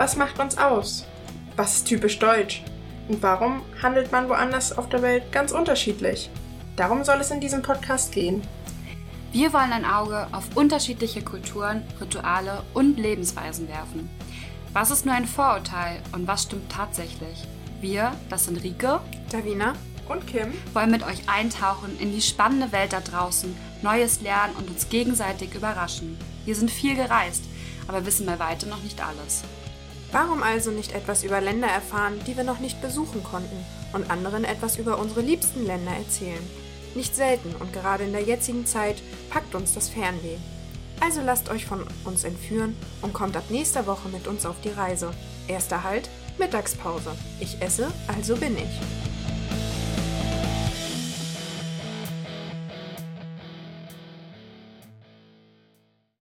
Was macht uns aus? Was ist typisch deutsch? Und warum handelt man woanders auf der Welt ganz unterschiedlich? Darum soll es in diesem Podcast gehen. Wir wollen ein Auge auf unterschiedliche Kulturen, Rituale und Lebensweisen werfen. Was ist nur ein Vorurteil und was stimmt tatsächlich? Wir, das sind Rike, Davina und Kim, wollen mit euch eintauchen in die spannende Welt da draußen, Neues lernen und uns gegenseitig überraschen. Wir sind viel gereist, aber wissen bei weitem noch nicht alles. Warum also nicht etwas über Länder erfahren, die wir noch nicht besuchen konnten und anderen etwas über unsere liebsten Länder erzählen? Nicht selten und gerade in der jetzigen Zeit packt uns das Fernweh. Also lasst euch von uns entführen und kommt ab nächster Woche mit uns auf die Reise. Erster Halt, Mittagspause. Ich esse, also bin ich.